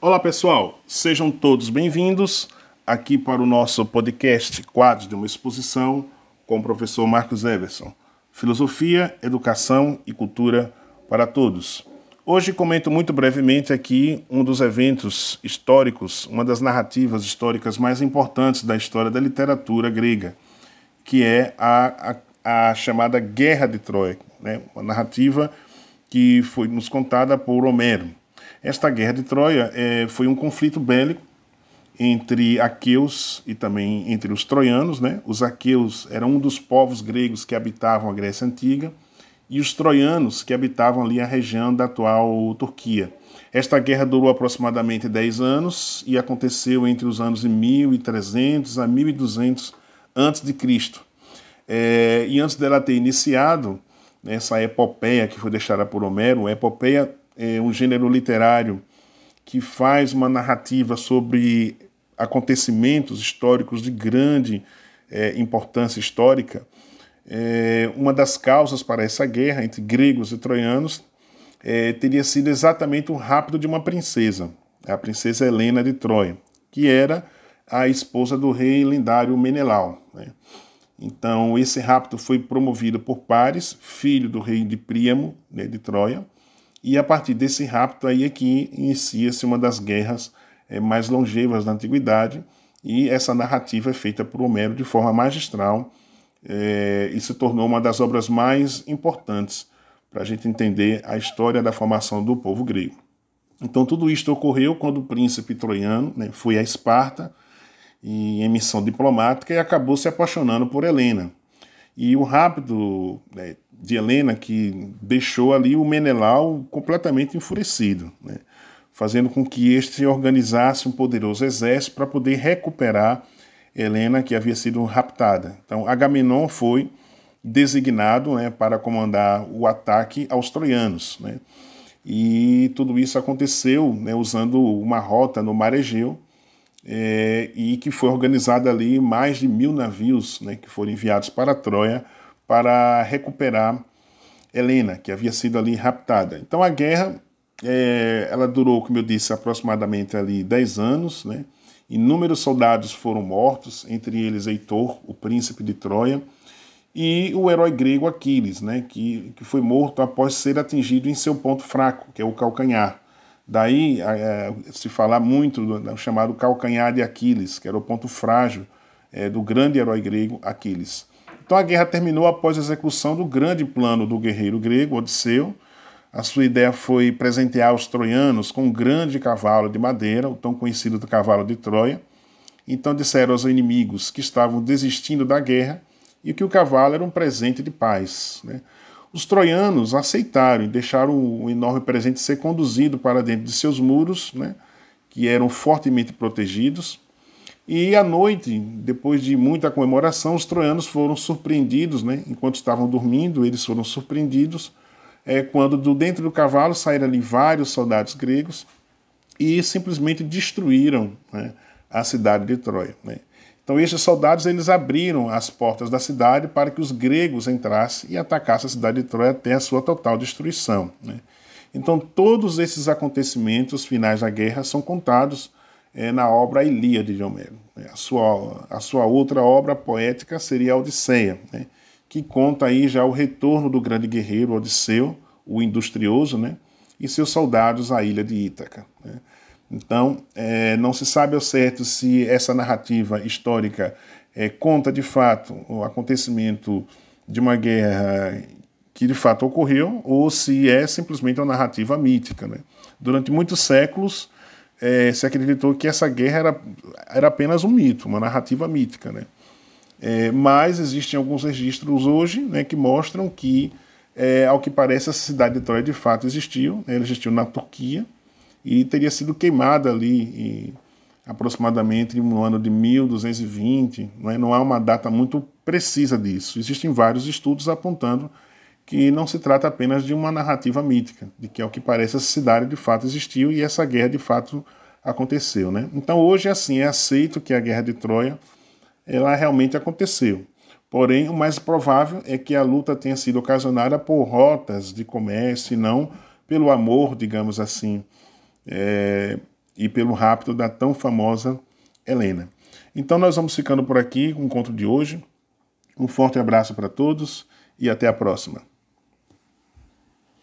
Olá pessoal, sejam todos bem-vindos aqui para o nosso podcast Quadros de uma Exposição com o professor Marcos Everson. Filosofia, Educação e Cultura para Todos. Hoje comento muito brevemente aqui um dos eventos históricos, uma das narrativas históricas mais importantes da história da literatura grega, que é a, a, a chamada Guerra de Troia, né? uma narrativa que foi nos contada por Homero. Esta guerra de Troia é, foi um conflito bélico entre aqueus e também entre os troianos. Né? Os aqueus eram um dos povos gregos que habitavam a Grécia Antiga e os troianos que habitavam ali a região da atual Turquia. Esta guerra durou aproximadamente 10 anos e aconteceu entre os anos de 1300 a 1200 a.C. É, e antes dela ter iniciado, essa epopeia que foi deixada por Homero, a epopeia é um gênero literário que faz uma narrativa sobre acontecimentos históricos de grande é, importância histórica. É, uma das causas para essa guerra entre gregos e troianos é, teria sido exatamente o rapto de uma princesa, a princesa Helena de Troia, que era a esposa do rei lendário Menelau. Né? Então, esse rapto foi promovido por Paris, filho do rei de Príamo, né, de Troia, e a partir desse rapto aí é que inicia-se uma das guerras é, mais longevas da antiguidade, e essa narrativa é feita por Homero de forma magistral é, e se tornou uma das obras mais importantes para a gente entender a história da formação do povo grego. Então tudo isto ocorreu quando o príncipe troiano né, foi a Esparta em missão diplomática e acabou se apaixonando por Helena. E o rápido né, de Helena que deixou ali o Menelau completamente enfurecido, né, fazendo com que este organizasse um poderoso exército para poder recuperar Helena, que havia sido raptada. Então, Agamenon foi designado né, para comandar o ataque aos troianos. Né, e tudo isso aconteceu né, usando uma rota no Mar Egeu, é, e que foi organizada ali mais de mil navios né, que foram enviados para Troia para recuperar Helena, que havia sido ali raptada. Então a guerra, é, ela durou, como eu disse, aproximadamente ali 10 anos, né? Inúmeros soldados foram mortos, entre eles Heitor, o príncipe de Troia, e o herói grego Aquiles, né, que, que foi morto após ser atingido em seu ponto fraco, que é o calcanhar. Daí é, se falar muito do, do, chamado calcanhar de Aquiles, que era o ponto frágil é, do grande herói grego Aquiles. Então a guerra terminou após a execução do grande plano do guerreiro grego Odisseu. A sua ideia foi presentear os troianos com um grande cavalo de madeira, o tão conhecido do cavalo de Troia. Então disseram aos inimigos que estavam desistindo da guerra e que o cavalo era um presente de paz. Né? Os troianos aceitaram e deixaram o enorme presente ser conduzido para dentro de seus muros, né? que eram fortemente protegidos. E à noite, depois de muita comemoração, os troianos foram surpreendidos, né? enquanto estavam dormindo, eles foram surpreendidos é, quando do dentro do cavalo saíram ali vários soldados gregos e simplesmente destruíram né, a cidade de Troia. Né? Então estes soldados eles abriram as portas da cidade para que os gregos entrassem e atacassem a cidade de Troia até a sua total destruição. Né? Então todos esses acontecimentos finais da guerra são contados é, na obra Ilíada de Homero. A sua, a sua outra obra poética seria a Odisseia, né, que conta aí já o retorno do grande guerreiro Odisseu, o industrioso, né, e seus soldados à ilha de Ítaca. Né. Então, é, não se sabe ao certo se essa narrativa histórica é, conta de fato o acontecimento de uma guerra que de fato ocorreu ou se é simplesmente uma narrativa mítica. Né. Durante muitos séculos, é, se acreditou que essa guerra era, era apenas um mito, uma narrativa mítica. Né? É, mas existem alguns registros hoje né, que mostram que, é, ao que parece, essa cidade de Troia de fato existiu, né, ela existiu na Turquia e teria sido queimada ali aproximadamente no ano de 1220. Não, é, não há uma data muito precisa disso. Existem vários estudos apontando que não se trata apenas de uma narrativa mítica, de que, ao que parece, essa cidade de fato existiu e essa guerra de fato aconteceu. Né? Então, hoje, assim, é aceito que a guerra de Troia ela realmente aconteceu. Porém, o mais provável é que a luta tenha sido ocasionada por rotas de comércio e não pelo amor, digamos assim, é, e pelo rapto da tão famosa Helena. Então nós vamos ficando por aqui com o encontro de hoje. Um forte abraço para todos e até a próxima.